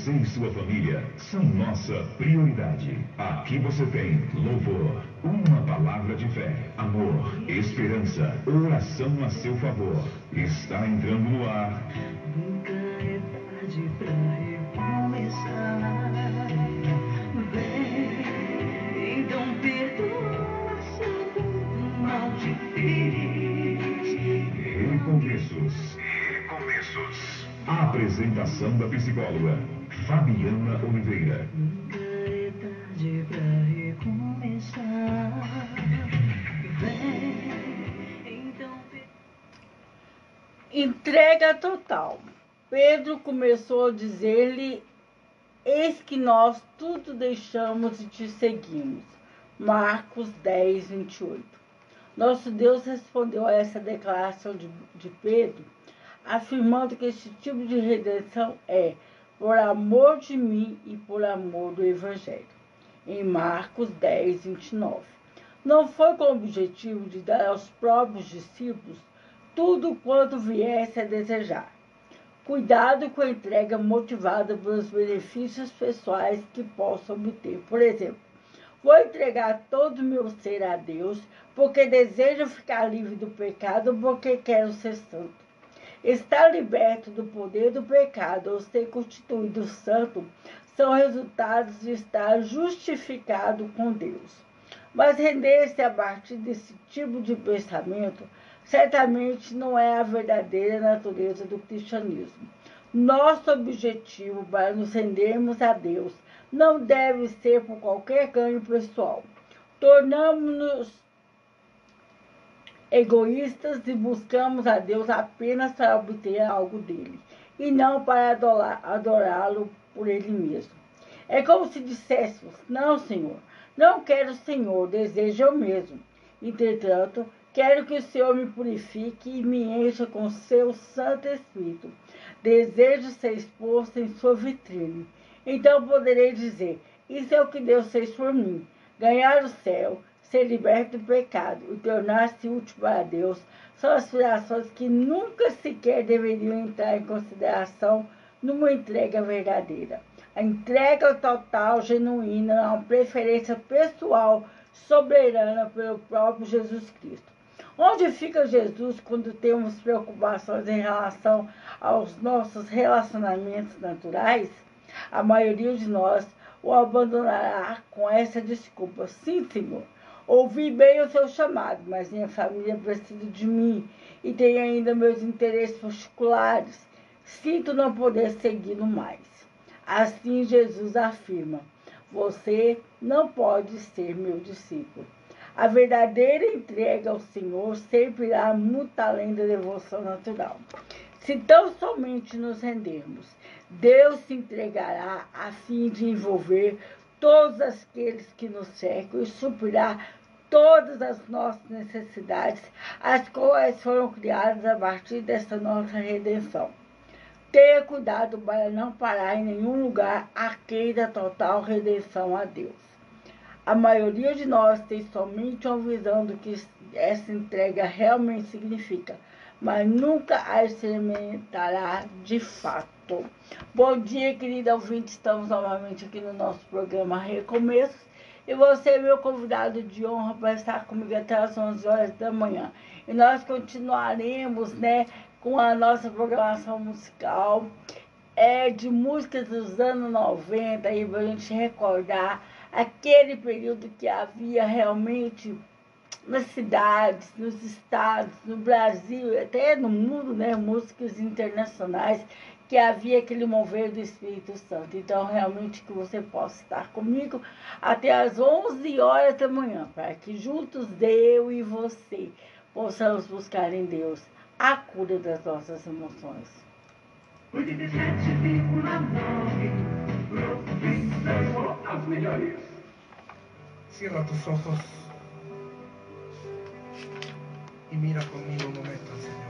Você e sua família são nossa prioridade. Aqui você tem louvor, uma palavra de fé, amor, esperança, oração a seu favor. Está entrando no ar. Nunca é tarde pra recomeçar. Vem, então perdoa se algum mal te fez. Recomeços. Recomeços. A apresentação da psicóloga Fabiana Oliveira. Então. Entrega total. Pedro começou a dizer-lhe: Eis que nós tudo deixamos e te seguimos. Marcos 10, 28. Nosso Deus respondeu a essa declaração de, de Pedro, afirmando que esse tipo de redenção é por amor de mim e por amor do Evangelho. Em Marcos 10, 29. Não foi com o objetivo de dar aos próprios discípulos tudo quanto viesse a desejar. Cuidado com a entrega motivada pelos benefícios pessoais que possa obter. Por exemplo, vou entregar todo o meu ser a Deus porque desejo ficar livre do pecado, porque quero ser santo. Estar liberto do poder do pecado ou ser constituído santo são resultados de estar justificado com Deus. Mas render-se a partir desse tipo de pensamento certamente não é a verdadeira natureza do cristianismo. Nosso objetivo para nos rendermos a Deus não deve ser por qualquer ganho pessoal. Tornamos-nos egoístas e buscamos a Deus apenas para obter algo dele e não para adorá-lo por ele mesmo. É como se disséssemos: Não, Senhor, não quero o Senhor, desejo eu mesmo. Entretanto, quero que o Senhor me purifique e me encha com seu Santo Espírito. Desejo ser exposto em sua vitrine. Então poderei dizer: Isso é o que Deus fez por mim. Ganhar o céu, ser liberto do pecado e tornar-se útil para Deus são aspirações que nunca sequer deveriam entrar em consideração numa entrega verdadeira. A entrega total, genuína, é uma preferência pessoal soberana pelo próprio Jesus Cristo. Onde fica Jesus quando temos preocupações em relação aos nossos relacionamentos naturais? A maioria de nós o abandonará com essa desculpa. Sim, Senhor, ouvi bem o seu chamado, mas minha família precisa de mim e tem ainda meus interesses particulares. Sinto não poder segui-lo mais. Assim Jesus afirma: Você não pode ser meu discípulo. A verdadeira entrega ao Senhor sempre irá muito além da devoção natural. Se tão somente nos rendermos, Deus se entregará a fim de envolver todos aqueles que nos cercam e suprirá todas as nossas necessidades, as quais foram criadas a partir dessa nossa redenção. Tenha cuidado para não parar em nenhum lugar aquém da total redenção a Deus. A maioria de nós tem somente uma visão do que essa entrega realmente significa, mas nunca a experimentará de fato. Bom dia, querida ouvinte. Estamos novamente aqui no nosso programa Recomeços. E você é meu convidado de honra para estar comigo até as 11 horas da manhã. E nós continuaremos, né, com a nossa programação musical é de músicas dos anos 90 aí para a gente recordar aquele período que havia realmente nas cidades, nos estados, no Brasil, até no mundo, né, músicas internacionais, que havia aquele mover do Espírito Santo. Então, realmente, que você possa estar comigo até às 11 horas da manhã, para que juntos, eu e você, possamos buscar em Deus a cura das nossas emoções. 87,9 Profissão as melhores. Cierra tus ojos y mira conmigo un momento Señor.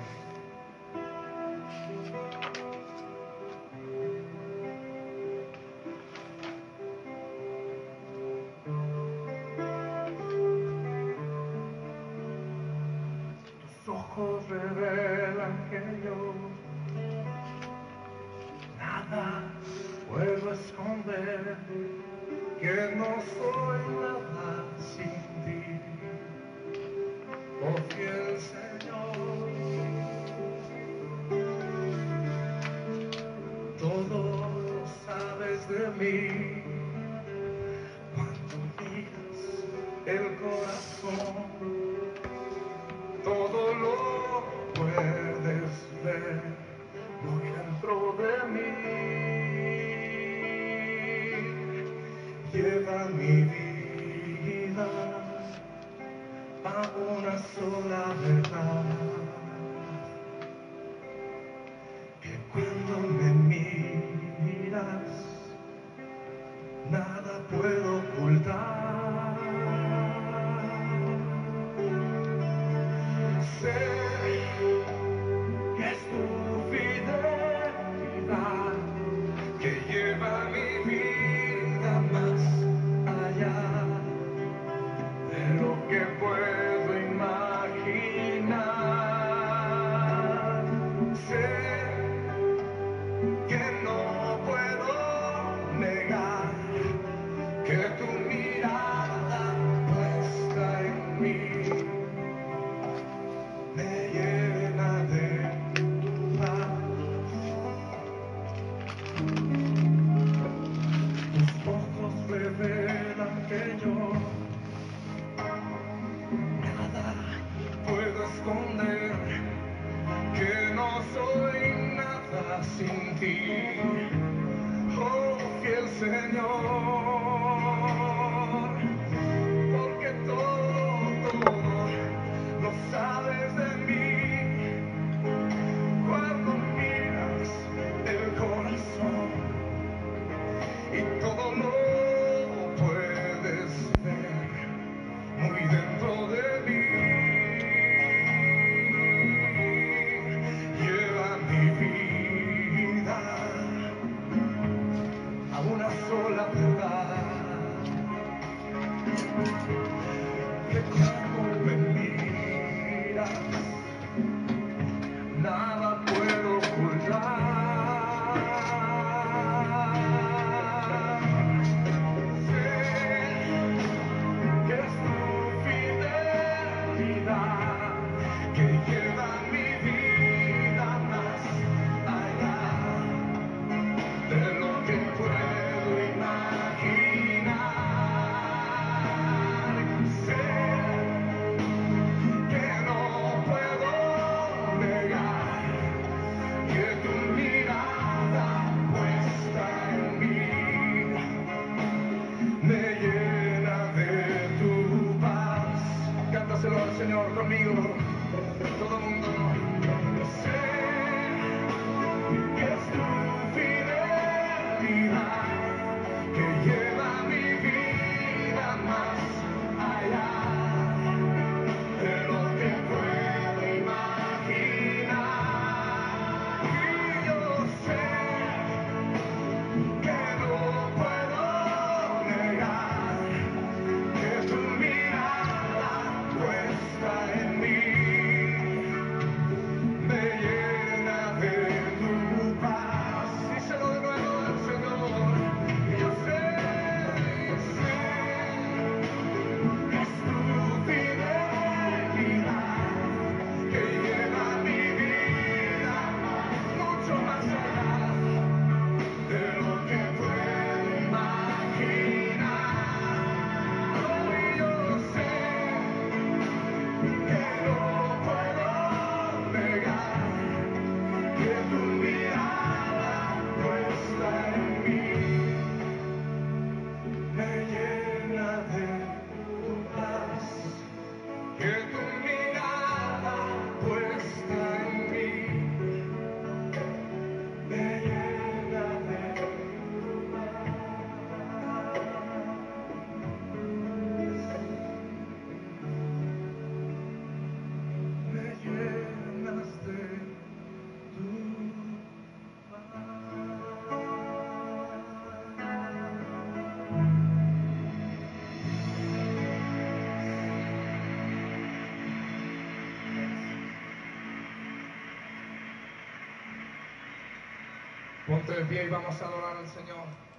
Y vamos a adorar al Señor.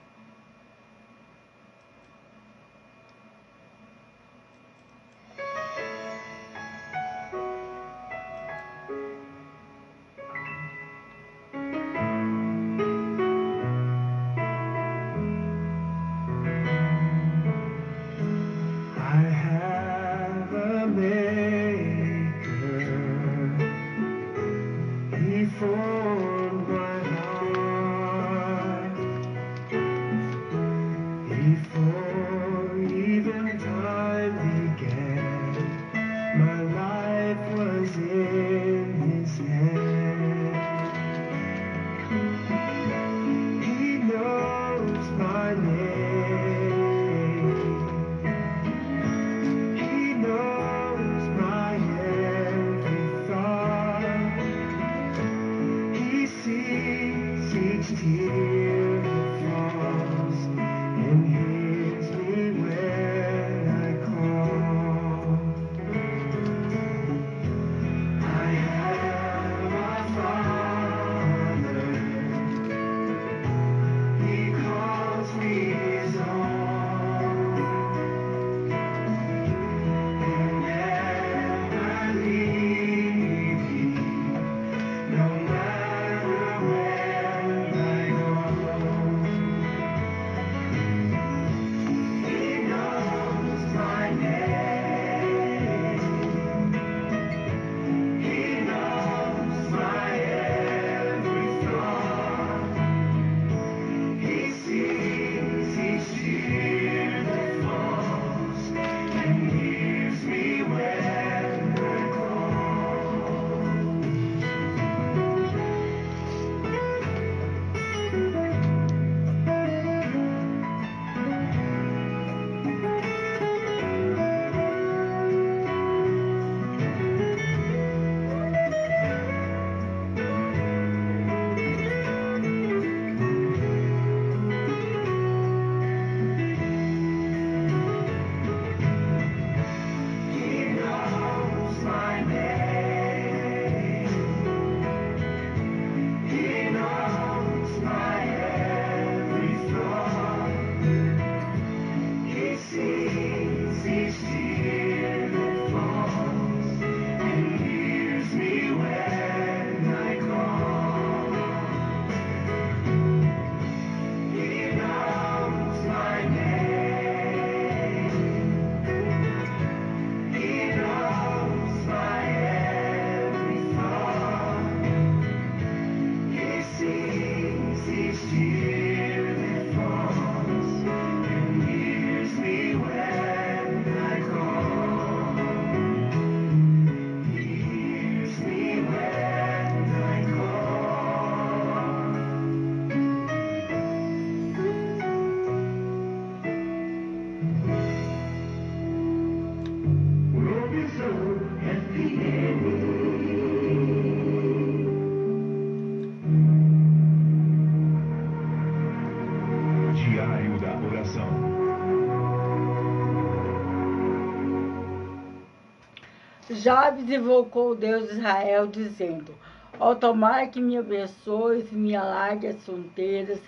Jabes invocou o Deus de Israel, dizendo: Ó tomar que me abençoes, me alargue as fronteiras,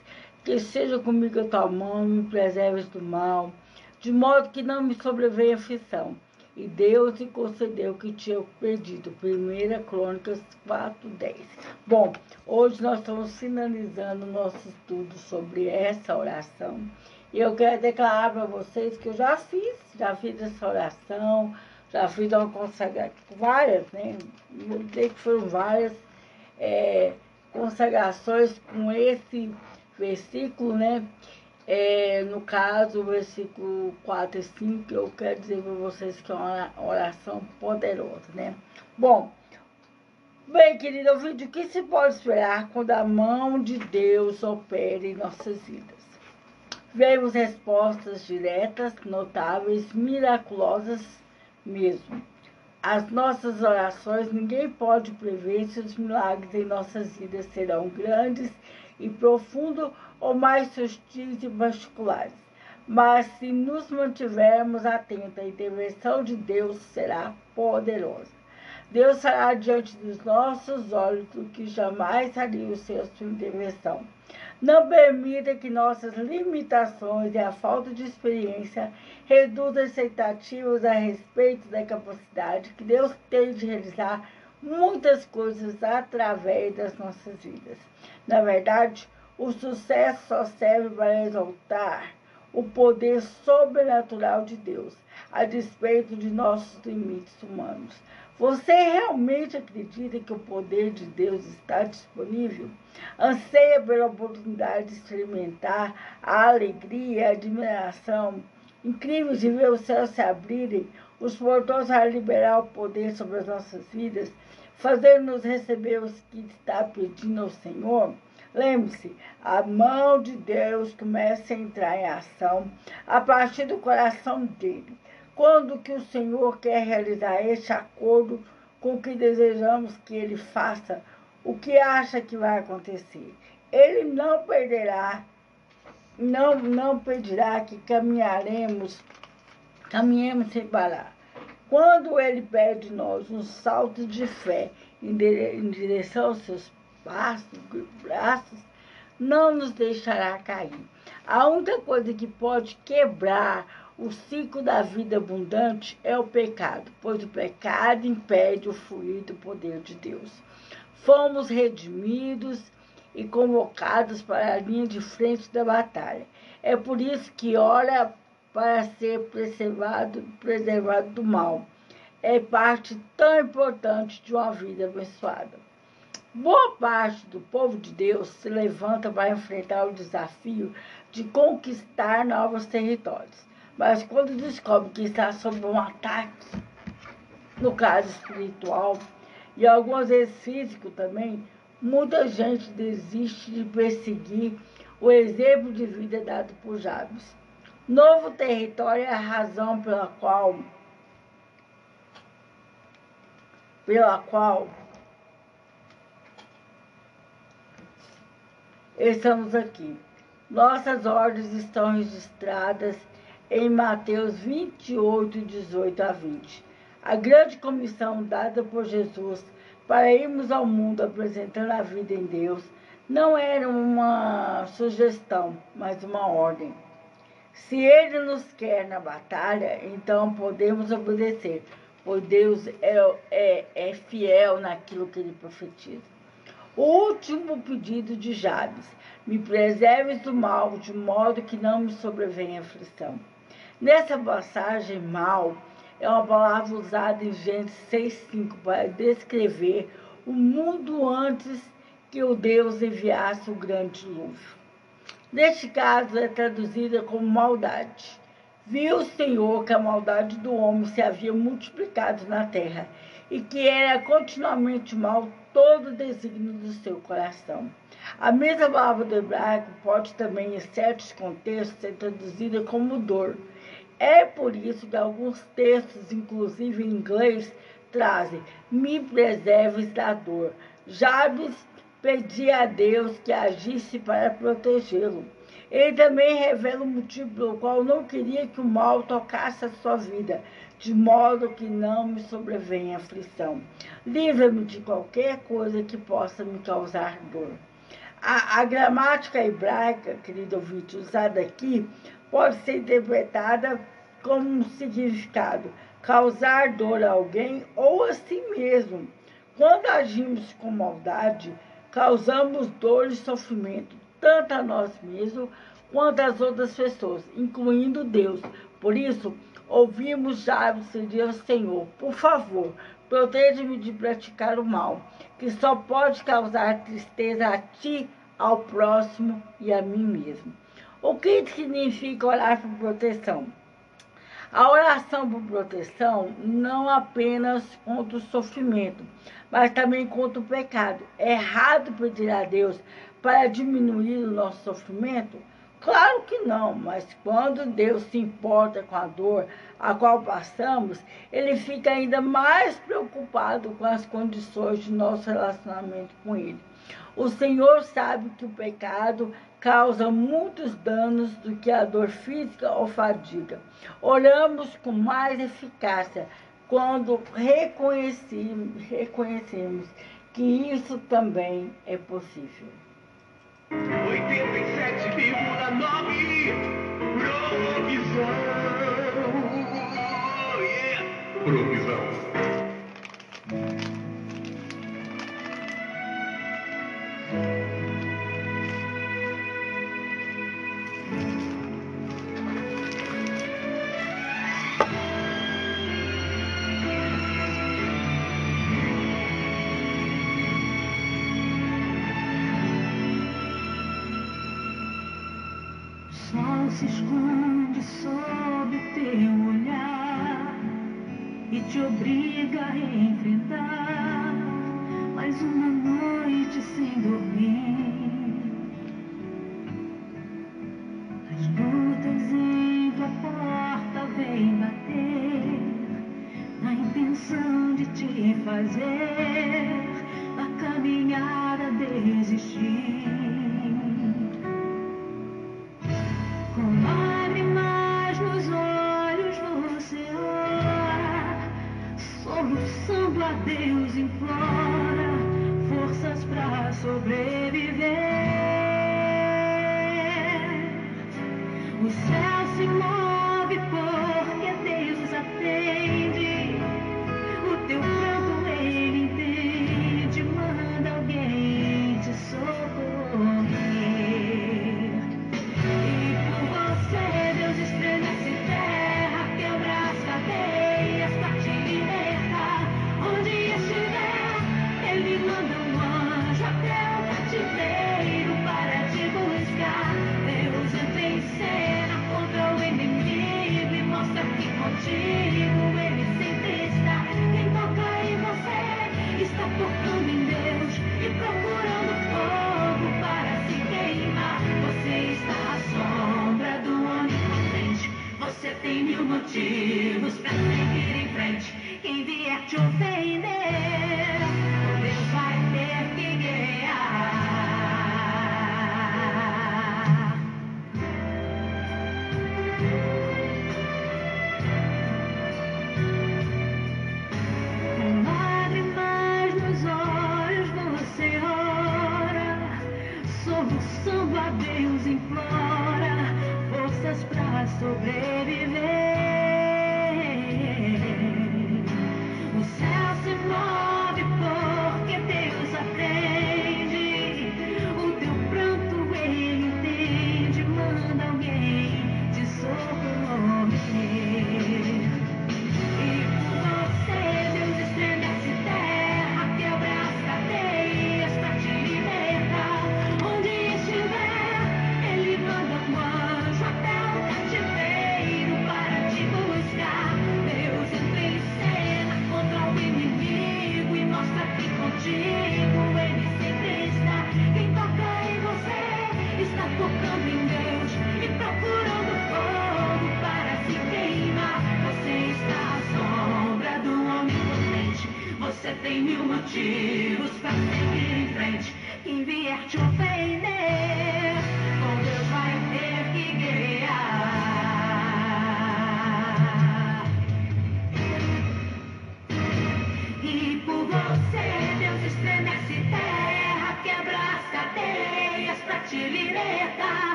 que seja comigo a tua mão, me preserves do mal, de modo que não me sobrevenha aflição. E Deus lhe concedeu o que tinha pedido. 1 Crônicas 4, 10. Bom, hoje nós estamos finalizando o nosso estudo sobre essa oração. E eu quero declarar para vocês que eu já fiz, já fiz essa oração, já fiz uma consagração, várias, né? Vou dizer que foram várias é, consagrações com esse versículo, né? É, no caso, o versículo 4 e 5, eu quero dizer para vocês que é uma oração poderosa, né? Bom, bem, querido ouvinte, o que se pode esperar quando a mão de Deus opera em nossas vidas? Vemos respostas diretas, notáveis, miraculosas mesmo. As nossas orações, ninguém pode prever se os milagres em nossas vidas serão grandes e profundos ou mais sutis e particulares. Mas se nos mantivermos atentos, a intervenção de Deus será poderosa. Deus fará diante dos nossos olhos o que jamais seria sem a sua intervenção. Não permita que nossas limitações e a falta de experiência reduzam expectativas a respeito da capacidade que Deus tem de realizar muitas coisas através das nossas vidas. Na verdade, o sucesso só serve para exaltar o poder sobrenatural de Deus, a despeito de nossos limites humanos. Você realmente acredita que o poder de Deus está disponível? Anseia pela oportunidade de experimentar a alegria a admiração incríveis de ver os céus se abrirem, os portões a liberar o poder sobre as nossas vidas, fazendo-nos receber os que está pedindo ao Senhor? Lembre-se, a mão de Deus começa a entrar em ação a partir do coração dele. Quando que o Senhor quer realizar este acordo com o que desejamos que ele faça, o que acha que vai acontecer? Ele não perderá, não, não pedirá que caminharemos, caminhemos sem parar. Quando ele pede de nós um salto de fé em direção aos seus passos, braços, não nos deixará cair. A única coisa que pode quebrar o ciclo da vida abundante é o pecado, pois o pecado impede o fluir do poder de Deus. Fomos redimidos e convocados para a linha de frente da batalha. É por isso que ora para ser preservado, preservado do mal. É parte tão importante de uma vida abençoada. Boa parte do povo de Deus se levanta para enfrentar o desafio de conquistar novos territórios. Mas quando descobre que está sob um ataque, no caso espiritual, e algumas vezes físico também, muita gente desiste de perseguir o exemplo de vida dado por Jabes. Novo território é a razão pela qual pela qual estamos aqui. Nossas ordens estão registradas em Mateus 28, 18 a 20. A grande comissão dada por Jesus para irmos ao mundo apresentando a vida em Deus não era uma sugestão, mas uma ordem. Se Ele nos quer na batalha, então podemos obedecer, pois Deus é, é, é fiel naquilo que Ele profetiza. O último pedido de Jabes: me preserves do mal, de modo que não me sobrevenha aflição. Nessa passagem, mal é uma palavra usada em Gênesis 6,5 para descrever o mundo antes que o Deus enviasse o grande dilúvio. Neste caso, é traduzida como maldade. Viu o Senhor que a maldade do homem se havia multiplicado na terra e que era continuamente mal todo o desígnio do seu coração. A mesma palavra do hebraico pode também, em certos contextos, ser traduzida como dor é por isso que alguns textos, inclusive em inglês, trazem: me preserves da dor. Jabes pedia a Deus que agisse para protegê-lo. Ele também revela o motivo pelo qual não queria que o mal tocasse a sua vida, de modo que não me sobrevenha aflição. Livra-me de qualquer coisa que possa me causar dor. A, a gramática hebraica, querido ouvinte, usada aqui, pode ser interpretada como significado causar dor a alguém ou a si mesmo. Quando agimos com maldade, causamos dor e sofrimento tanto a nós mesmos quanto às outras pessoas, incluindo Deus. Por isso, ouvimos já pedir ao Senhor, por favor, proteja-me de praticar o mal, que só pode causar tristeza a ti, ao próximo e a mim mesmo. O que significa orar por proteção? A oração por proteção não apenas contra o sofrimento, mas também contra o pecado. É errado pedir a Deus para diminuir o nosso sofrimento? Claro que não, mas quando Deus se importa com a dor a qual passamos, ele fica ainda mais preocupado com as condições de nosso relacionamento com Ele. O Senhor sabe que o pecado causa muitos danos do que a dor física ou fadiga. Oramos com mais eficácia quando reconhecemos, reconhecemos que isso também é possível. 87,9 Provisão. Yeah.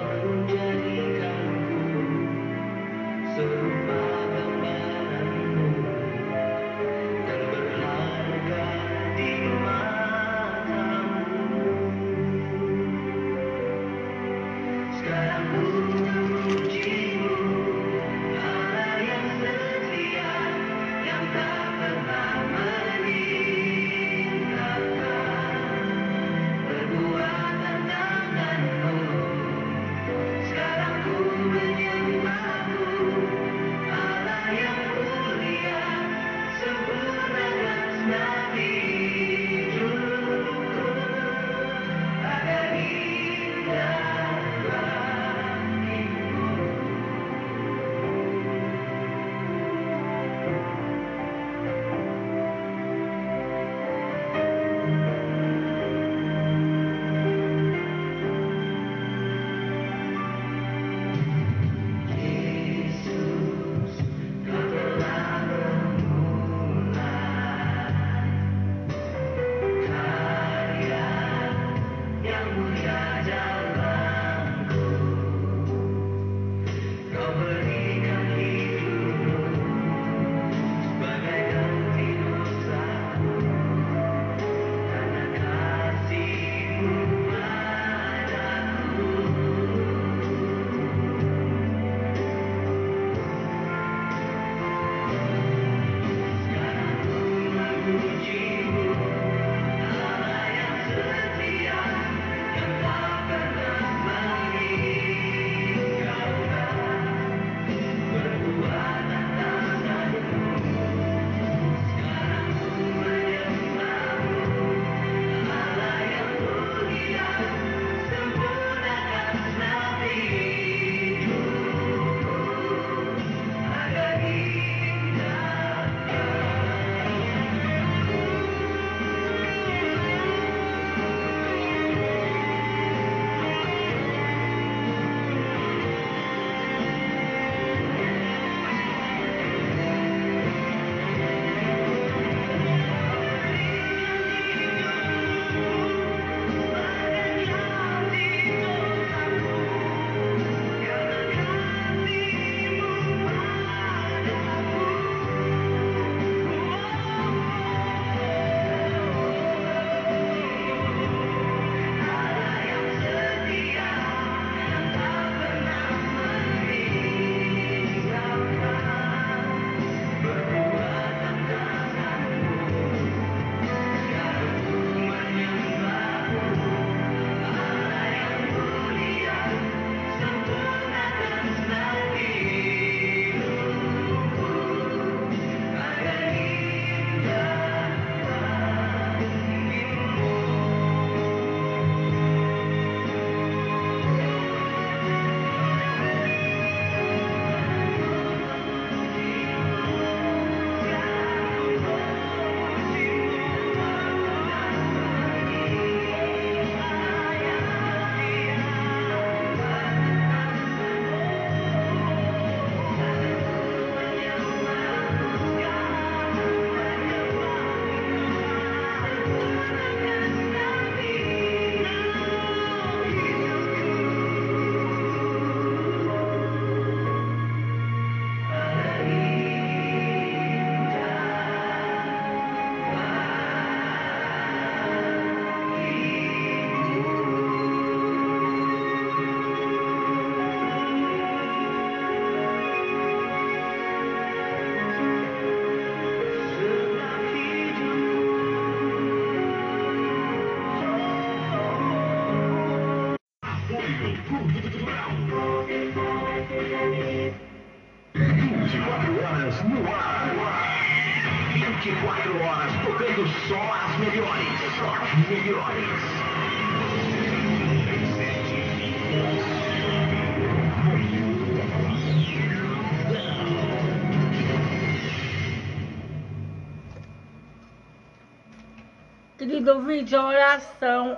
Hallelujah. Ouvinte, a oração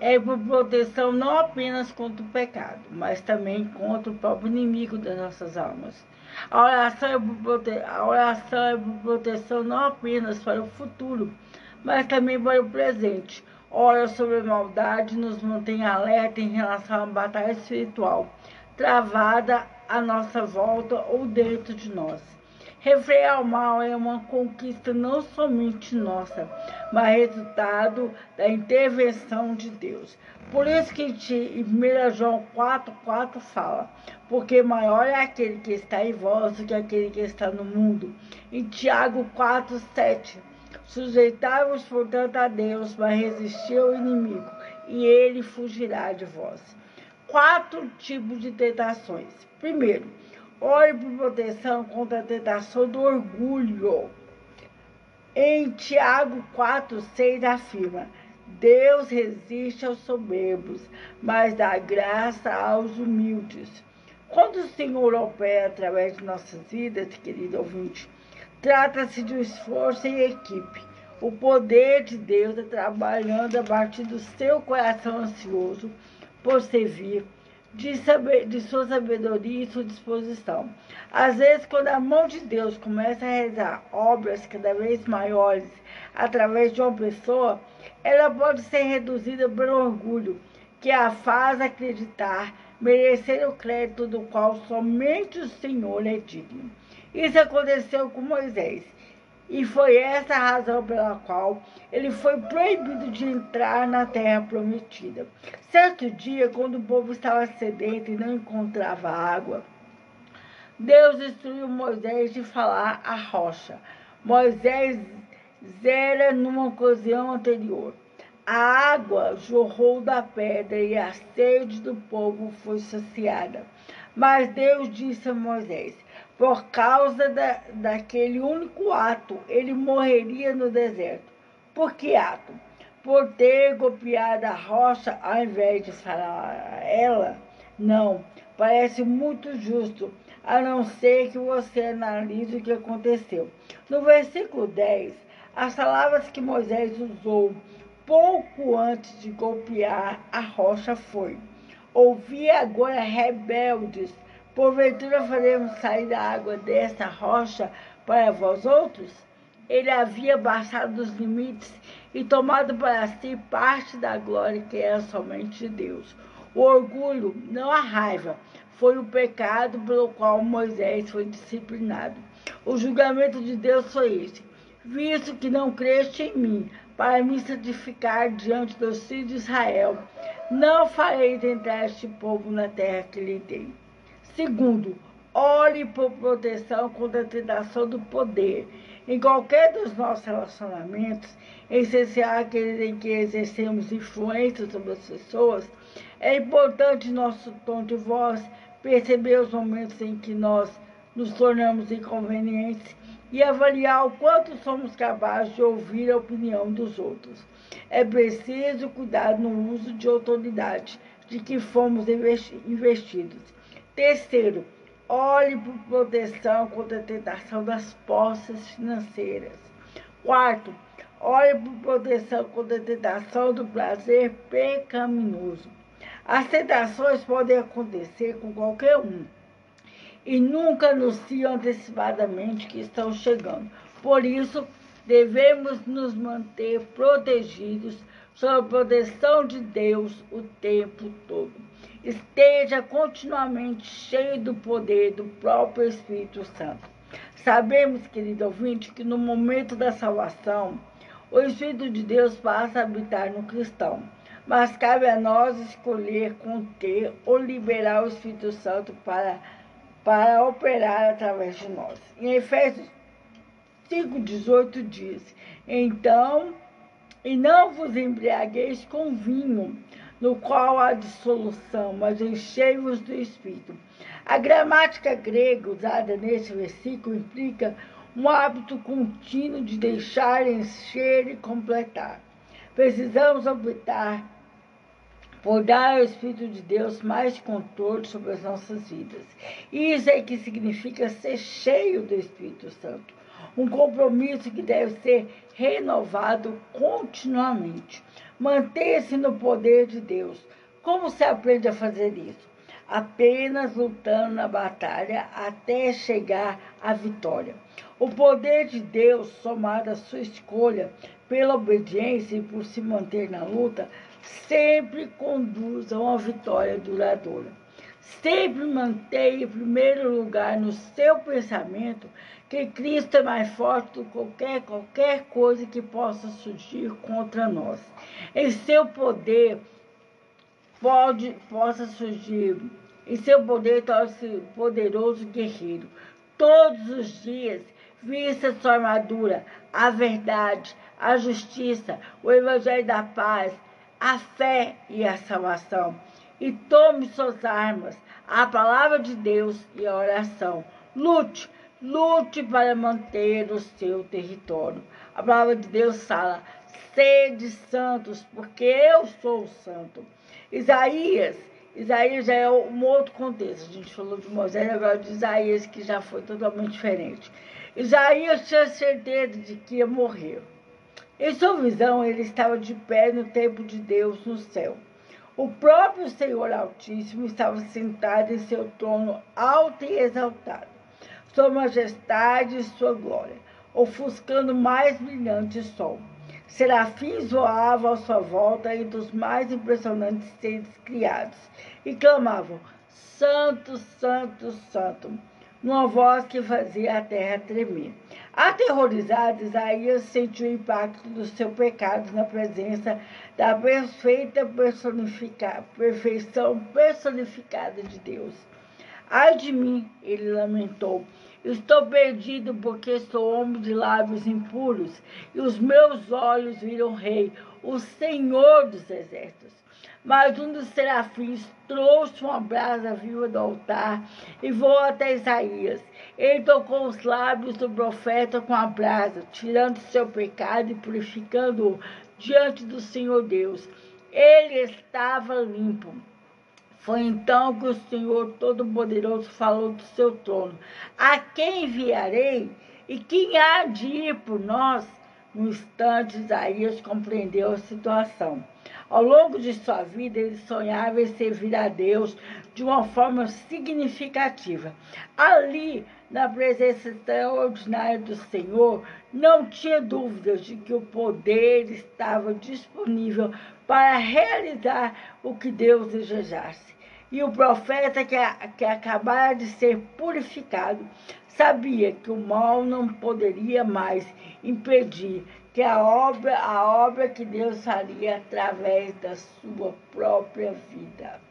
é por proteção não apenas contra o pecado, mas também contra o próprio inimigo das nossas almas. A oração, é por prote... a oração é por proteção não apenas para o futuro, mas também para o presente. ora sobre a maldade, nos mantém alerta em relação à batalha espiritual travada à nossa volta ou dentro de nós. Refrear o mal é uma conquista não somente nossa, mas resultado da intervenção de Deus. Por isso que em 1 João 4,4 fala, porque maior é aquele que está em vós do que aquele que está no mundo. Em Tiago 4,7, sujeitai-vos, portanto, a Deus, mas resistir ao inimigo, e ele fugirá de vós. Quatro tipos de tentações. Primeiro, ore por proteção contra a tentação do orgulho. Em Tiago 4, 6 afirma: Deus resiste aos soberbos, mas dá graça aos humildes. Quando o Senhor opera através de nossas vidas, querido ouvinte, trata-se de um esforço em equipe. O poder de Deus é trabalhando a partir do seu coração ansioso por servir, de, saber, de sua sabedoria e sua disposição. Às vezes, quando a mão de Deus começa a realizar obras cada vez maiores através de uma pessoa, ela pode ser reduzida pelo orgulho que a faz acreditar merecer o crédito do qual somente o Senhor é digno. Isso aconteceu com Moisés. E foi essa a razão pela qual ele foi proibido de entrar na terra prometida. Certo dia, quando o povo estava sedento e não encontrava água, Deus instruiu Moisés de falar à rocha. Moisés zera numa ocasião anterior. A água jorrou da pedra e a sede do povo foi saciada. Mas Deus disse a Moisés: por causa da, daquele único ato, ele morreria no deserto. Por que ato? Por ter golpeado a rocha ao invés de falar ela? Não, parece muito justo, a não ser que você analise o que aconteceu. No versículo 10, as palavras que Moisés usou pouco antes de golpear a rocha foi: Ouvi agora rebeldes Porventura faremos sair a água desta rocha para vós outros? Ele havia baixado os limites e tomado para si parte da glória que era somente de Deus. O orgulho, não a raiva, foi o pecado pelo qual Moisés foi disciplinado. O julgamento de Deus foi esse: visto que não creste em mim, para me santificar diante dos filhos de Israel, não fareis entrar este povo na terra que lhe dei. Segundo, ore por proteção contra a tentação do poder. Em qualquer dos nossos relacionamentos, em especial aqueles em que exercemos influência sobre as pessoas, é importante nosso tom de voz perceber os momentos em que nós nos tornamos inconvenientes e avaliar o quanto somos capazes de ouvir a opinião dos outros. É preciso cuidar no uso de autoridade de que fomos investidos Terceiro, olhe por proteção contra a tentação das posses financeiras. Quarto, olhe por proteção contra a tentação do prazer pecaminoso. As tentações podem acontecer com qualquer um e nunca anunciam antecipadamente que estão chegando. Por isso, devemos nos manter protegidos sob a proteção de Deus o tempo todo esteja continuamente cheio do poder do próprio Espírito Santo. Sabemos, querido ouvinte, que no momento da salvação, o Espírito de Deus passa a habitar no cristão, mas cabe a nós escolher conter ou liberar o Espírito Santo para, para operar através de nós. Em Efésios 5,18 diz: Então, e não vos embriagueis com vinho no qual há dissolução, mas enchei-vos do Espírito. A gramática grega usada nesse versículo implica um hábito contínuo de deixar, encher e completar. Precisamos optar por dar ao Espírito de Deus mais controle sobre as nossas vidas. Isso é que significa ser cheio do Espírito Santo. Um compromisso que deve ser renovado continuamente. Manter-se no poder de Deus. Como se aprende a fazer isso? Apenas lutando na batalha até chegar à vitória. O poder de Deus, somado à sua escolha, pela obediência e por se manter na luta, sempre conduz a uma vitória duradoura. Sempre mantenha em primeiro lugar no seu pensamento que Cristo é mais forte do que qualquer, qualquer coisa que possa surgir contra nós. Em seu poder pode, possa surgir, em seu poder torce poderoso guerreiro. Todos os dias, vista sua armadura, a verdade, a justiça, o evangelho da paz, a fé e a salvação. E tome suas armas, a palavra de Deus e a oração. Lute, lute para manter o seu território. A palavra de Deus fala: sede santos, porque eu sou santo. Isaías, Isaías já é um outro contexto. A gente falou de Moisés, agora de Isaías, que já foi totalmente diferente. Isaías tinha certeza de que ia morrer. Em sua visão, ele estava de pé no templo de Deus no céu. O próprio Senhor Altíssimo estava sentado em seu trono alto e exaltado, sua majestade e sua glória, ofuscando mais brilhante sol. Serafins voavam à sua volta entre os mais impressionantes seres criados e clamavam: Santo, Santo, Santo, numa voz que fazia a terra tremer. Aterrorizado, Isaías sentiu o impacto do seu pecado na presença da perfeita personifica, perfeição personificada de Deus. Ai de mim, ele lamentou. Estou perdido porque sou homem de lábios impuros e os meus olhos viram rei, o Senhor dos exércitos. Mas um dos serafins trouxe uma brasa viva do altar e voou até Isaías. Ele tocou os lábios do profeta com a brasa, tirando seu pecado e purificando-o diante do Senhor Deus. Ele estava limpo. Foi então que o Senhor Todo-Poderoso falou do seu trono: A quem enviarei? E quem há de ir por nós? No instante, Isaías compreendeu a situação. Ao longo de sua vida, ele sonhava em servir a Deus de uma forma significativa. Ali, na presença extraordinária do Senhor, não tinha dúvidas de que o poder estava disponível para realizar o que Deus desejasse. E o profeta que, que acabara de ser purificado sabia que o mal não poderia mais impedir que a obra, a obra que Deus faria através da sua própria vida.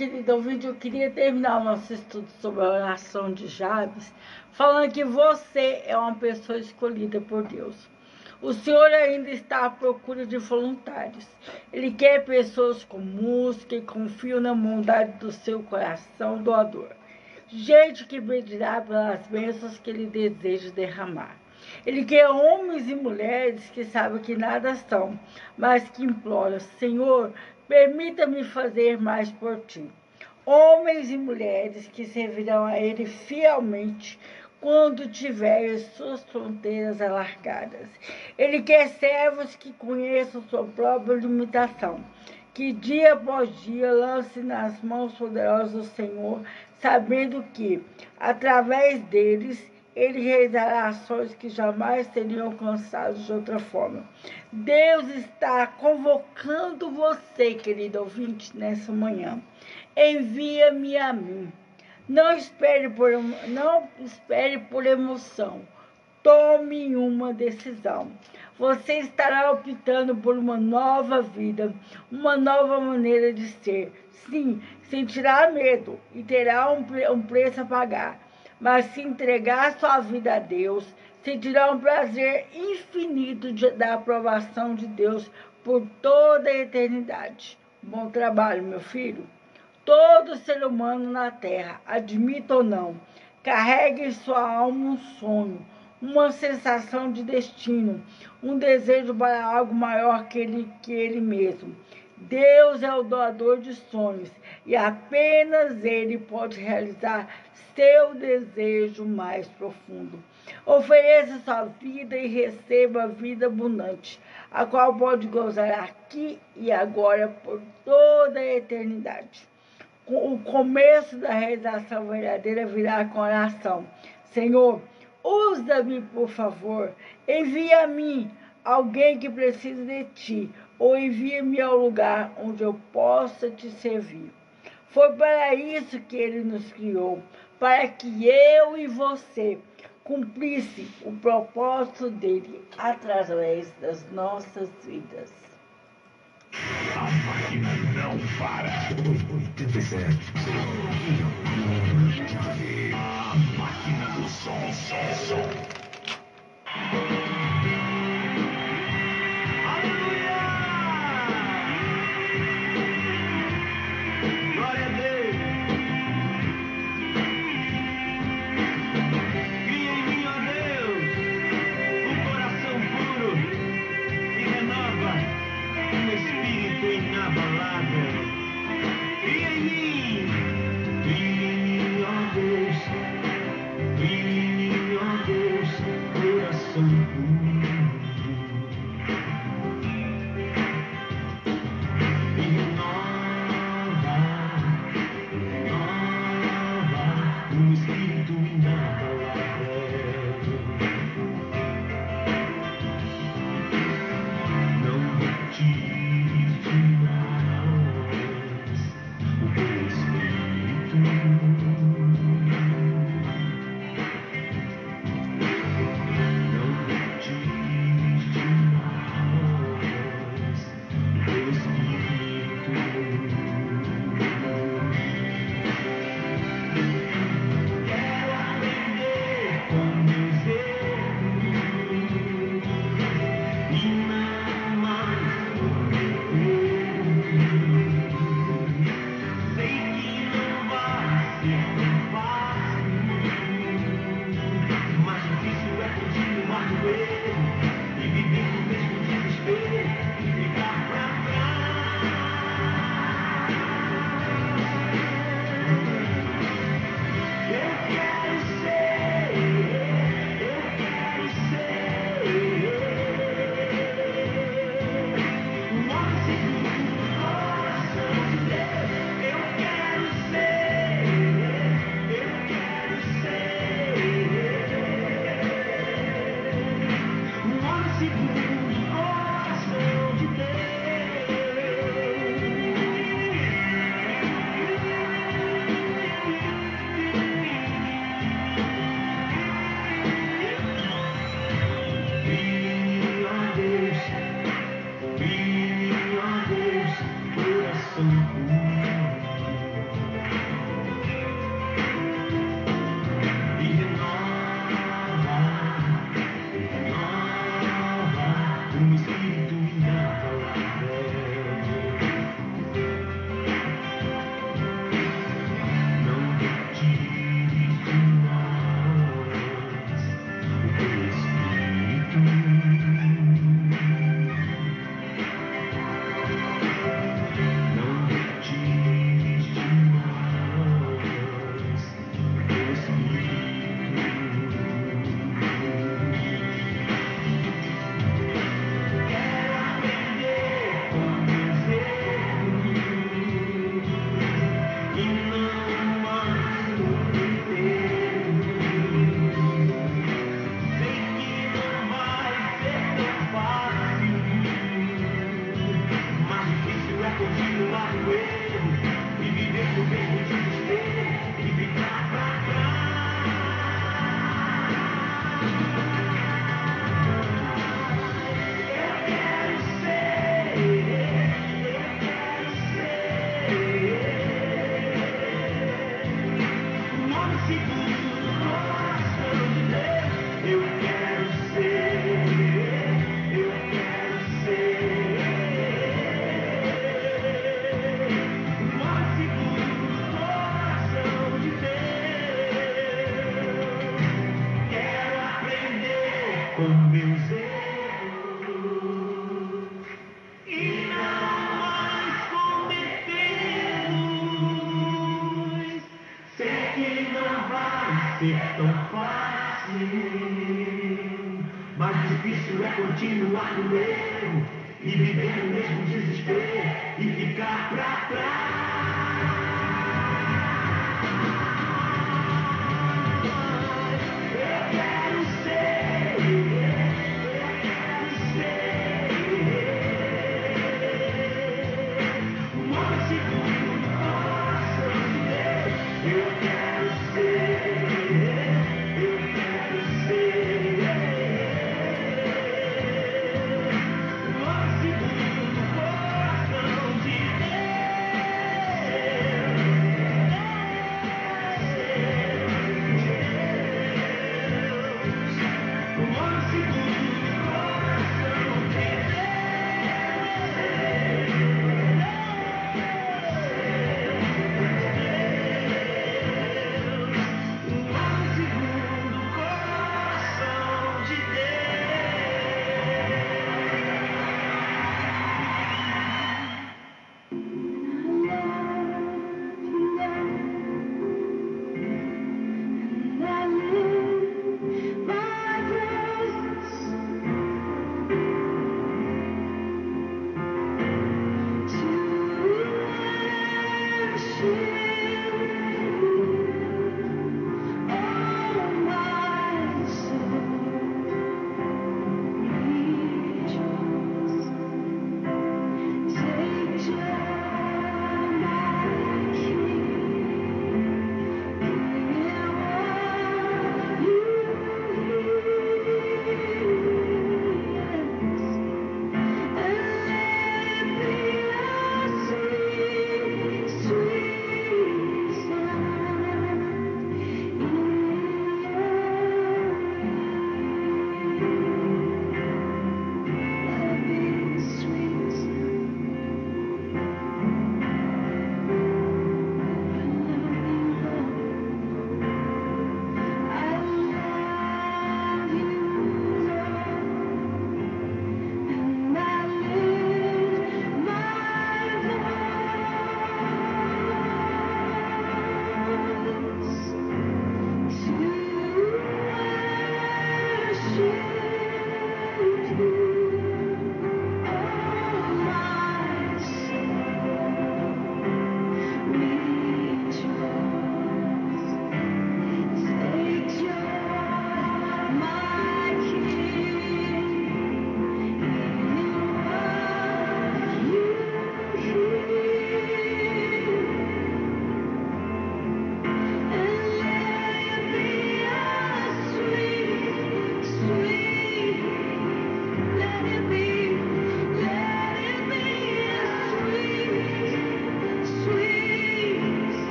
Bom, querido ouvinte, eu queria terminar o nosso estudo sobre a oração de Jabes, falando que você é uma pessoa escolhida por Deus. O Senhor ainda está à procura de voluntários. Ele quer pessoas com música e confiam na bondade do seu coração doador. Gente que pedirá pelas bênçãos que ele deseja derramar. Ele quer homens e mulheres que sabem que nada são, mas que imploram: Senhor, permita-me fazer mais por ti. Homens e mulheres que servirão a Ele fielmente quando tiver as suas fronteiras alargadas. Ele quer servos que conheçam sua própria limitação, que dia após dia lance nas mãos poderosas do Senhor, sabendo que, através deles, ele realizará ações que jamais seriam alcançadas de outra forma. Deus está convocando você, querido ouvinte, nessa manhã. Envia-me a mim. Não espere por, não espere por emoção. Tome uma decisão. Você estará optando por uma nova vida, uma nova maneira de ser. Sim, sentirá medo e terá um, um preço a pagar mas se entregar sua vida a Deus, sentirá um prazer infinito de, da aprovação de Deus por toda a eternidade. Bom trabalho, meu filho. Todo ser humano na terra, admita ou não, carrega em sua alma um sonho, uma sensação de destino, um desejo para algo maior que ele, que ele mesmo. Deus é o doador de sonhos e apenas Ele pode realizar seu desejo mais profundo. Ofereça sua vida e receba a vida abundante, a qual pode gozar aqui e agora por toda a eternidade. O começo da realização verdadeira virá com oração. Senhor, usa-me, por favor. Envia a mim alguém que precisa de ti, ou envia-me ao lugar onde eu possa te servir. Foi para isso que ele nos criou, para que eu e você cumprisse o propósito dele através das nossas vidas. A máquina não para. 87. A máquina do som, som, som.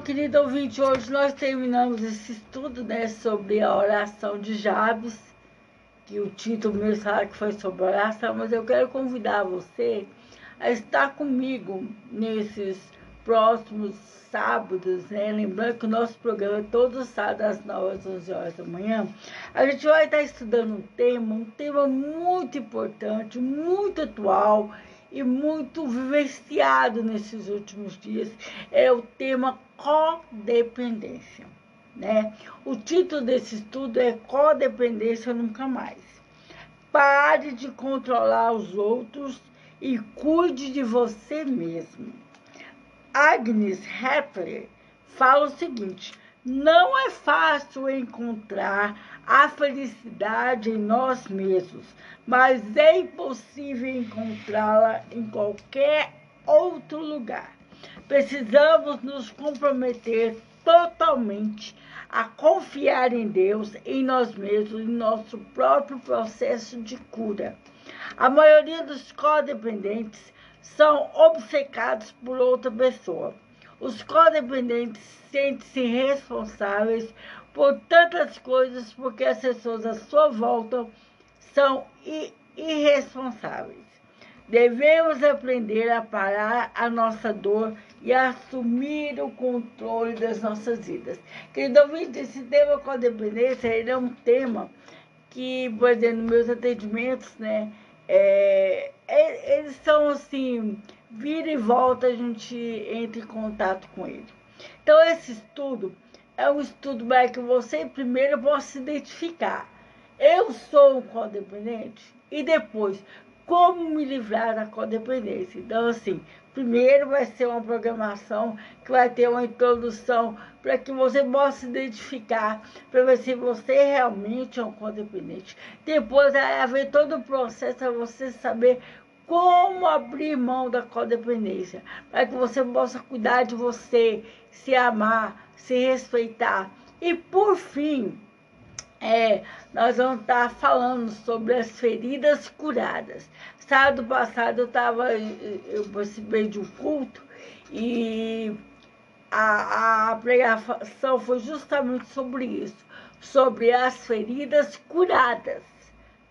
Bom, querido ouvinte, hoje nós terminamos esse estudo né, sobre a oração de Jabes, que o título meu sabe que foi sobre oração, mas eu quero convidar você a estar comigo nesses próximos sábados, né? Lembrando que o nosso programa é todo sábado às 9 às 11 horas da manhã. A gente vai estar estudando um tema, um tema muito importante, muito atual e muito vivenciado nesses últimos dias. É o tema codependência, né? O título desse estudo é Codependência Nunca Mais. Pare de controlar os outros e cuide de você mesmo. Agnes Hepler fala o seguinte: não é fácil encontrar a felicidade em nós mesmos, mas é impossível encontrá-la em qualquer outro lugar. Precisamos nos comprometer totalmente a confiar em Deus, em nós mesmos, em nosso próprio processo de cura. A maioria dos codependentes são obcecados por outra pessoa. Os codependentes sentem-se responsáveis por tantas coisas porque as pessoas à sua volta são irresponsáveis. Devemos aprender a parar a nossa dor e assumir o controle das nossas vidas. Querido ouvinte, esse tema codependência ele é um tema que, por exemplo, meus atendimentos, né, é, é, eles são assim, vira e volta, a gente entra em contato com ele. Então, esse estudo é um estudo para que você primeiro possa se identificar. Eu sou um codependente e depois como me livrar da codependência. Então, assim, primeiro vai ser uma programação que vai ter uma introdução para que você possa se identificar, para ver se você realmente é um codependente. Depois vai haver todo o processo para você saber como abrir mão da codependência, para que você possa cuidar de você, se amar, se respeitar. E por fim, é, nós vamos estar falando sobre as feridas curadas. Sábado passado eu estava, eu participei de um culto e a, a pregação foi justamente sobre isso, sobre as feridas curadas.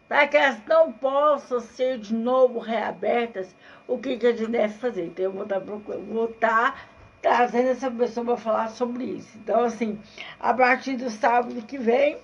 Para que elas não possam ser de novo reabertas, o que, que a gente deve fazer? Então eu vou estar, vou estar trazendo essa pessoa para falar sobre isso. Então, assim, a partir do sábado que vem,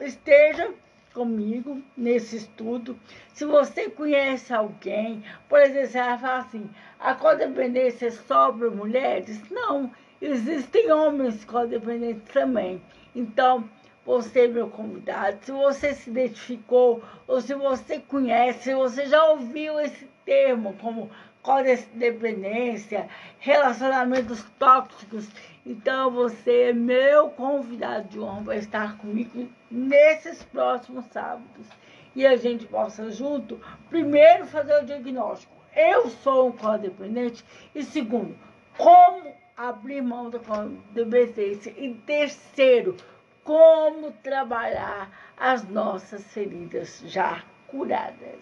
esteja comigo nesse estudo. Se você conhece alguém, por exemplo, você vai falar assim, a codependência é só para mulheres? Não, existem homens codependentes também. Então, você é meu convidado, se você se identificou, ou se você conhece, se você já ouviu esse termo como codependência, relacionamentos tóxicos, então você é meu convidado de honra para estar comigo nesses próximos sábados. E a gente possa junto, primeiro, fazer o diagnóstico. Eu sou um codependente. E segundo, como abrir mão da codependência. E terceiro, como trabalhar as nossas feridas já curadas.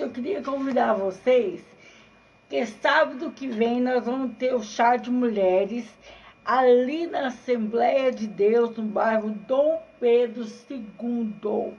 Ouvinte, eu queria convidar vocês que sábado que vem nós vamos ter o chá de mulheres ali na Assembleia de Deus, no bairro Dom Pedro II.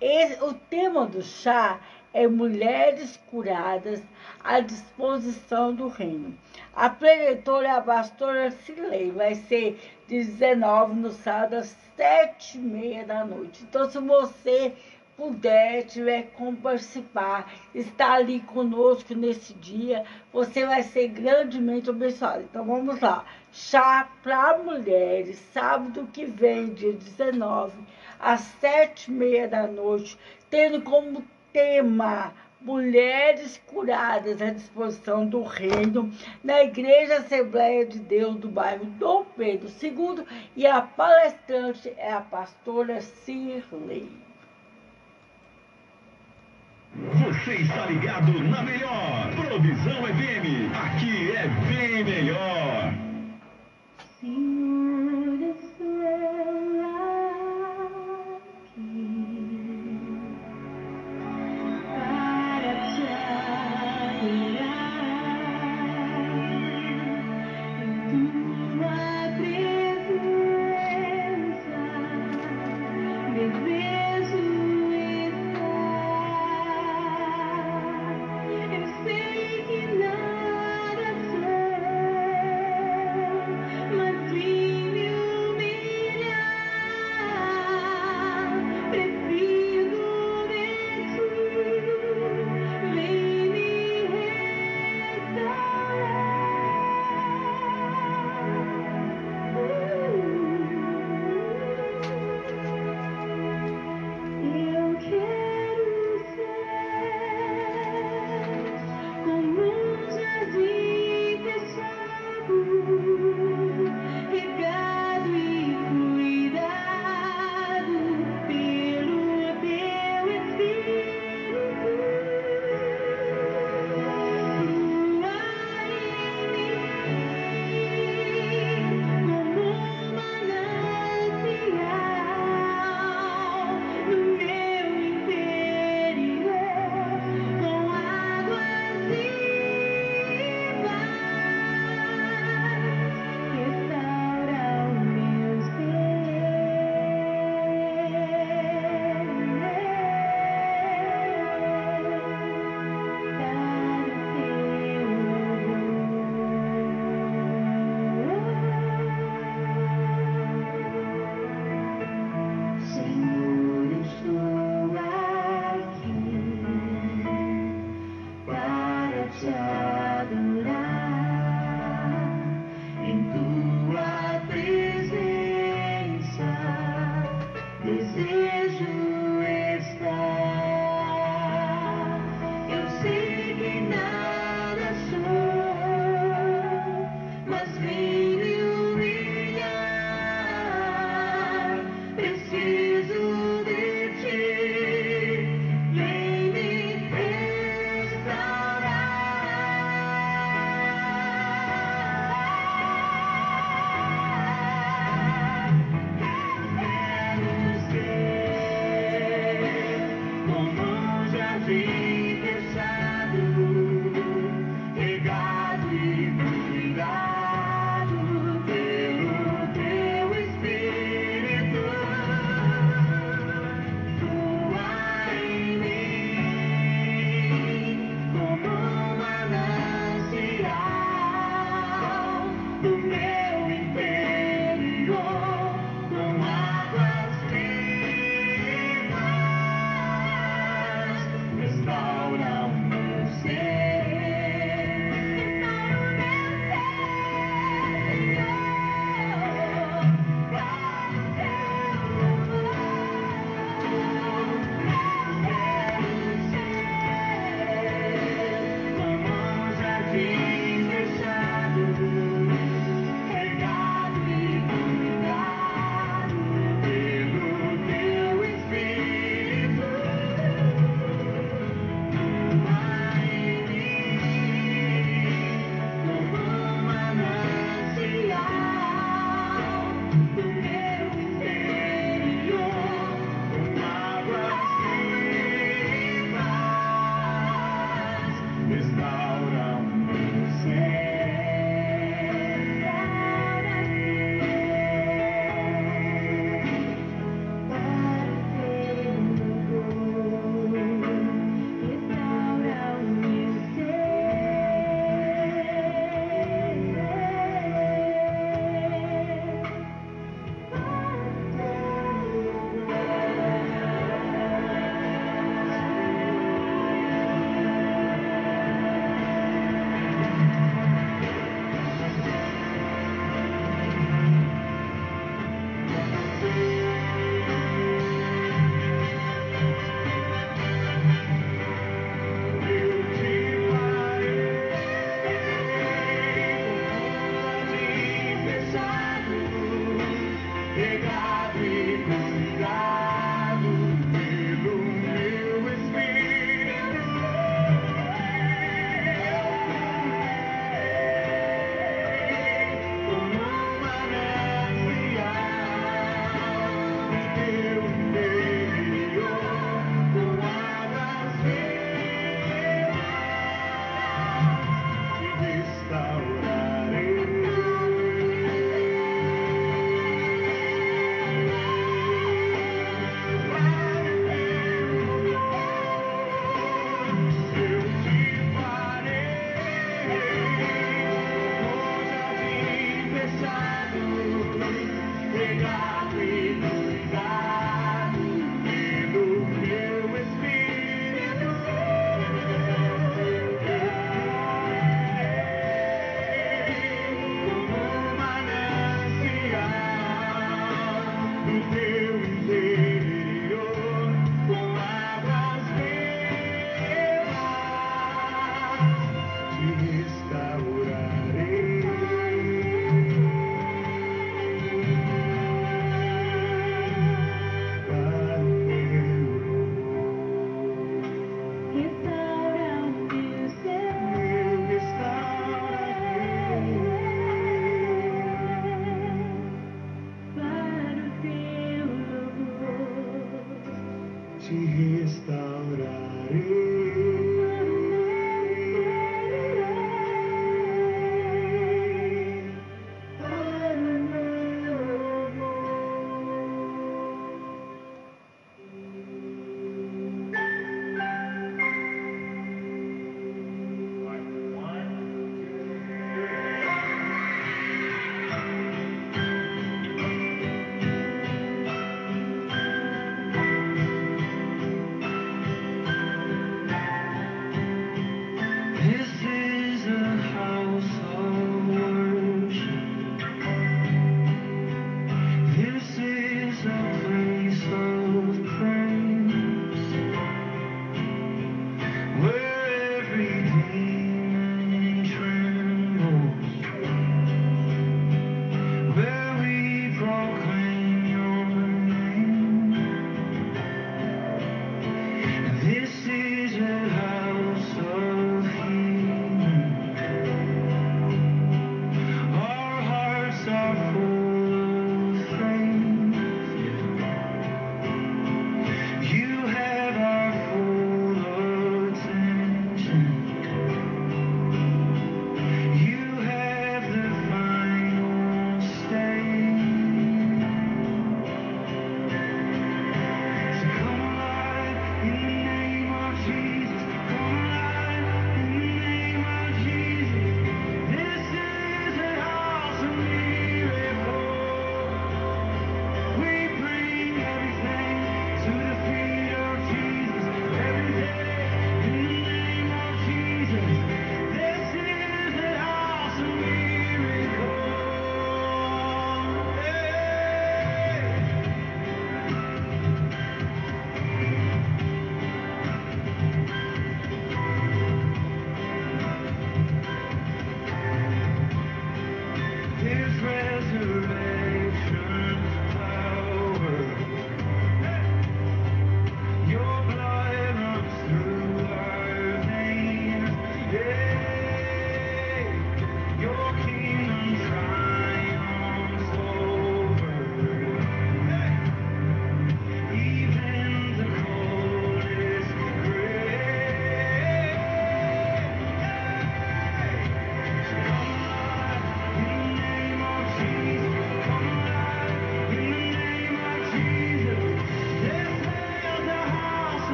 Esse, o tema do chá é Mulheres Curadas à Disposição do Reino. A preletora é a pastora Silei, vai ser de 19 no sábado às sete e meia da noite. Então, se você puder, tiver como participar, estar ali conosco nesse dia, você vai ser grandemente abençoado. Então vamos lá. Chá para mulheres, sábado que vem, dia 19, às sete e meia da noite, tendo como tema Mulheres Curadas à Disposição do Reino, na Igreja Assembleia de Deus do bairro Dom Pedro II, e a palestrante é a pastora Cirlei. Você está ligado na melhor Provisão FM. Aqui é bem melhor. Senhor, te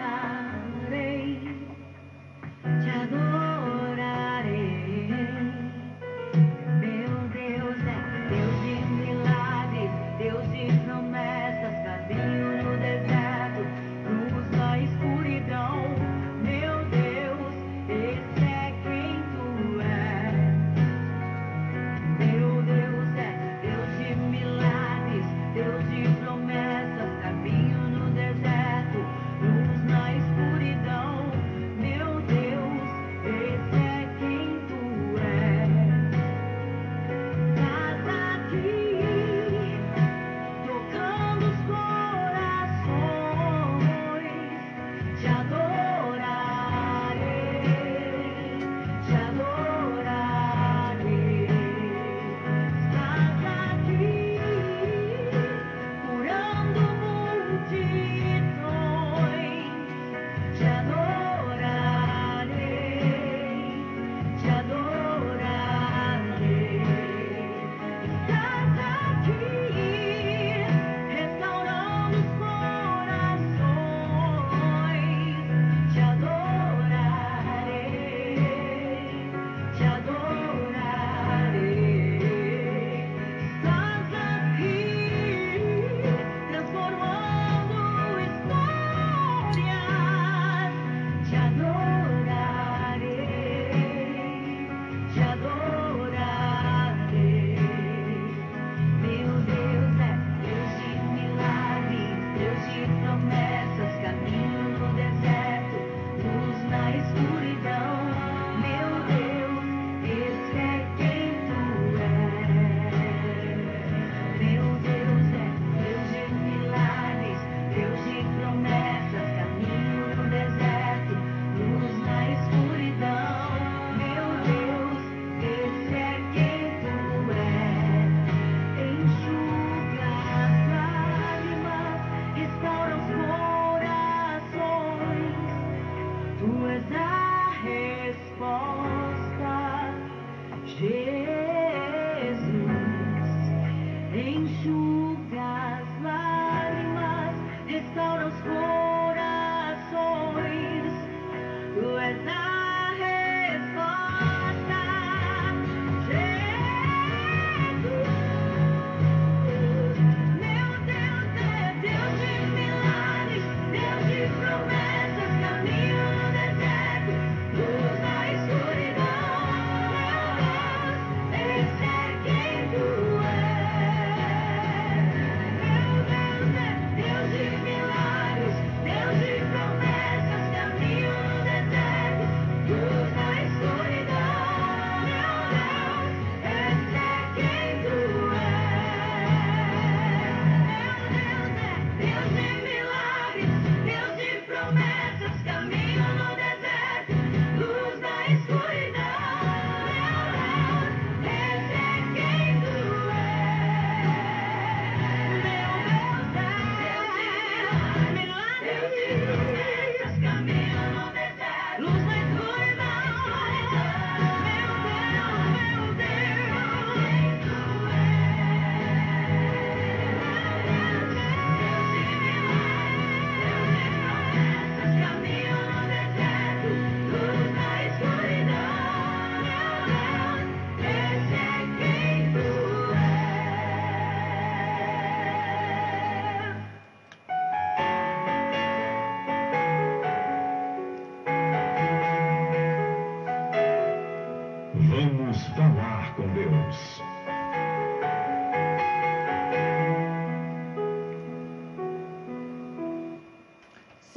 amare, ya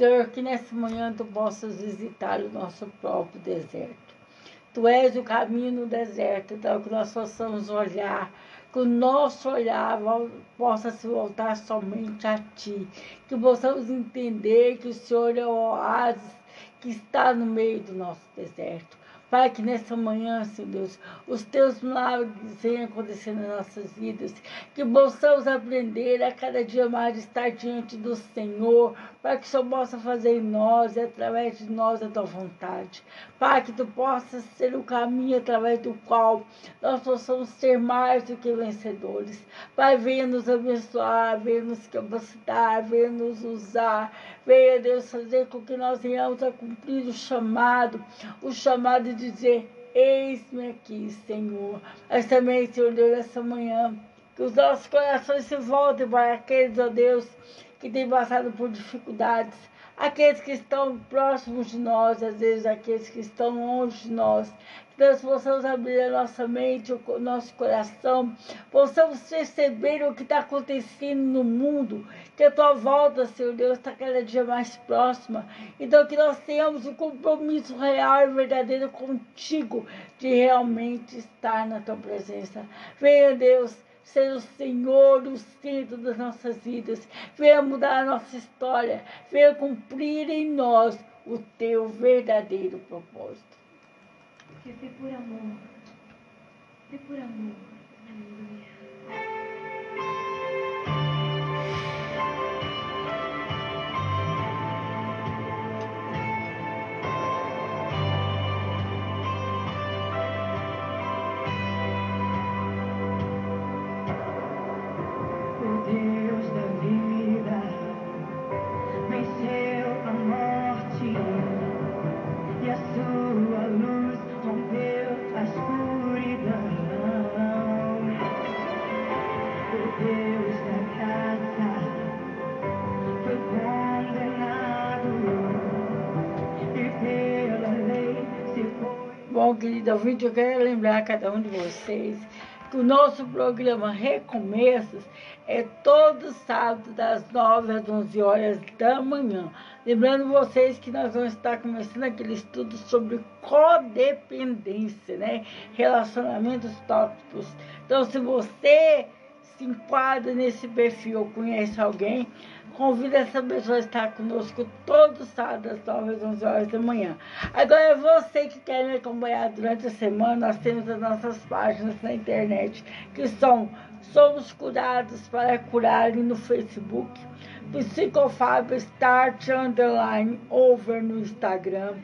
Senhor, que nessa manhã tu possas visitar o nosso próprio deserto. Tu és o caminho no deserto, então que nós possamos olhar, que o nosso olhar possa se voltar somente a Ti, que possamos entender que o Senhor é o oásis que está no meio do nosso deserto. Pai, que nessa manhã, Senhor Deus, os teus milagres venham acontecer nas nossas vidas, que possamos aprender a cada dia mais estar diante do Senhor, para que o Senhor possa fazer em nós e através de nós a tua vontade. Pai, que tu possas ser o caminho através do qual nós possamos ser mais do que vencedores. Pai, venha nos abençoar, venha nos capacitar, venha nos usar, venha, Deus, fazer com que nós venhamos a cumprir o chamado, o chamado de dizer, eis-me aqui, Senhor. Mas também, Senhor Deus, essa manhã, que os nossos corações se voltem para aqueles, ó Deus, que têm passado por dificuldades, aqueles que estão próximos de nós, às vezes aqueles que estão longe de nós, que nós possamos abrir a nossa mente, o nosso coração, possamos perceber o que está acontecendo no mundo, que a tua volta, Senhor Deus, está cada dia mais próxima. Então, que nós tenhamos um compromisso real e verdadeiro contigo, de realmente estar na tua presença. Venha, Deus ser o Senhor, o centro das nossas vidas. Venha mudar a nossa história. Venha cumprir em nós o teu verdadeiro propósito. Porque foi por amor. Foi por amor. Querido ouvinte, eu quero lembrar a cada um de vocês que o nosso programa Recomeços é todo sábado, das 9 às 11 horas da manhã. Lembrando vocês que nós vamos estar começando aquele estudo sobre codependência, né? Relacionamentos tóxicos. Então, se você se enquadra nesse perfil ou conhece alguém, convida essa pessoa a estar conosco todo sábado, às 9 às 11 horas da manhã. Agora, você que quer me acompanhar durante a semana, nós temos as nossas páginas na internet, que são Somos Curados para Curar no Facebook, Psicofábio Start Underline Over no Instagram.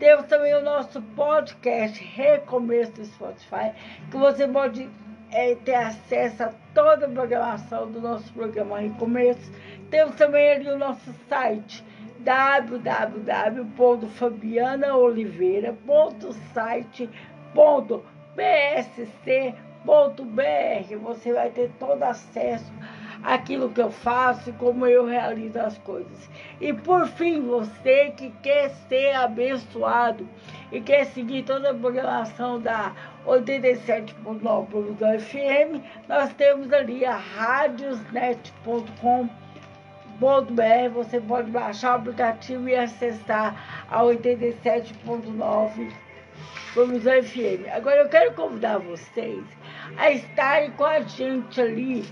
Temos também o nosso podcast Recomeço do Spotify, que você pode é, ter acesso a toda a programação do nosso programa Recomeço. Temos também ali o nosso site www.fabianaoliveira.site.bsc.br. Você vai ter todo acesso àquilo que eu faço e como eu realizo as coisas. E por fim, você que quer ser abençoado e quer seguir toda a programação da 87.9 Produção FM, nós temos ali a radiosnet.com www.radiocultura.com.br você pode baixar o aplicativo e acessar a 87.9 Provisão FM. Agora eu quero convidar vocês a estarem com a gente ali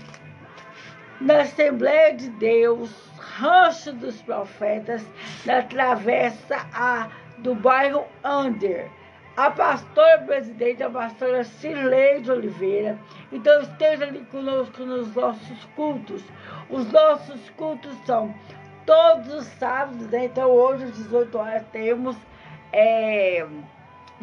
na Assembleia de Deus, Rancho dos Profetas, na Travessa A do bairro Under. A pastora presidente, a pastora Cirlei de Oliveira. Então esteja ali conosco nos nossos cultos. Os nossos cultos são todos os sábados, né? Então hoje às 18 horas temos é,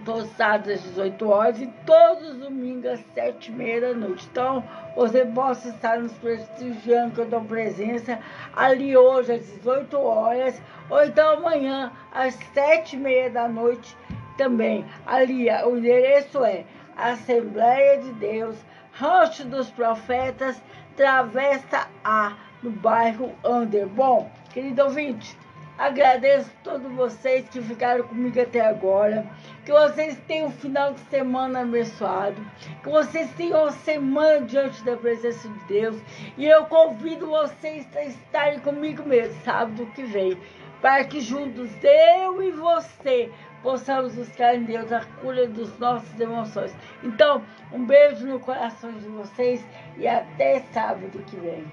todos os sábados às 18 horas e todos os domingos às 7 e meia da noite. Então, você possa estar nos prestigiando, que eu dou presença ali hoje às 18 horas, ou então amanhã às 7 e meia da noite também. Ali, o endereço é Assembleia de Deus, Rancho dos Profetas, Travessa A, no bairro Under. Bom, querido ouvinte, agradeço a todos vocês que ficaram comigo até agora. Que vocês tenham um final de semana abençoado. Que vocês tenham uma semana diante da presença de Deus. E eu convido vocês a estarem comigo mesmo, sábado que vem. Para que juntos, eu e você, possamos buscar em Deus a cura dos nossas emoções. Então, um beijo no coração de vocês e até sábado que vem.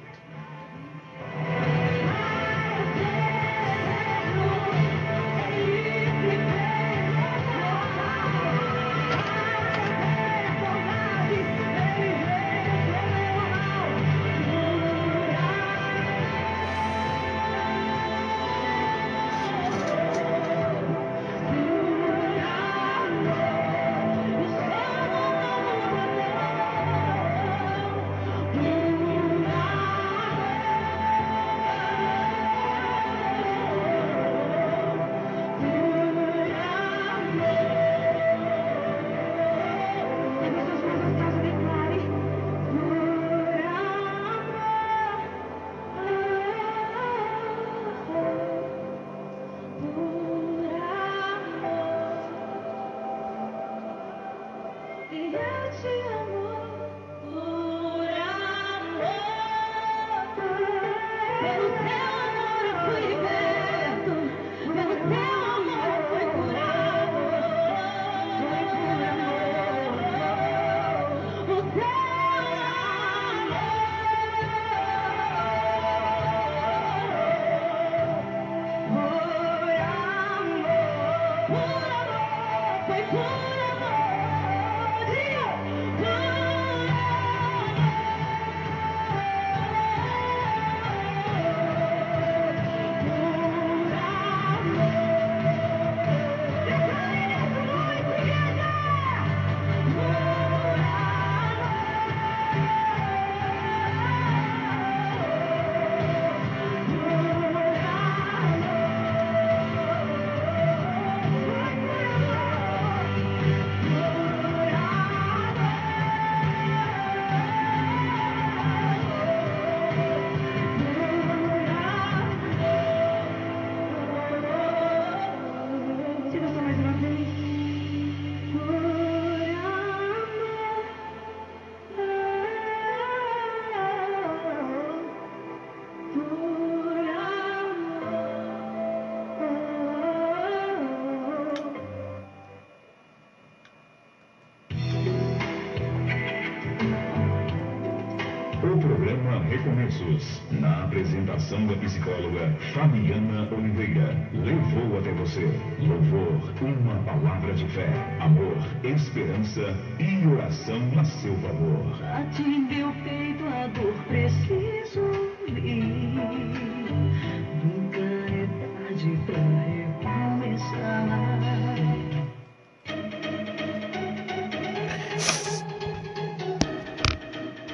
E oração a seu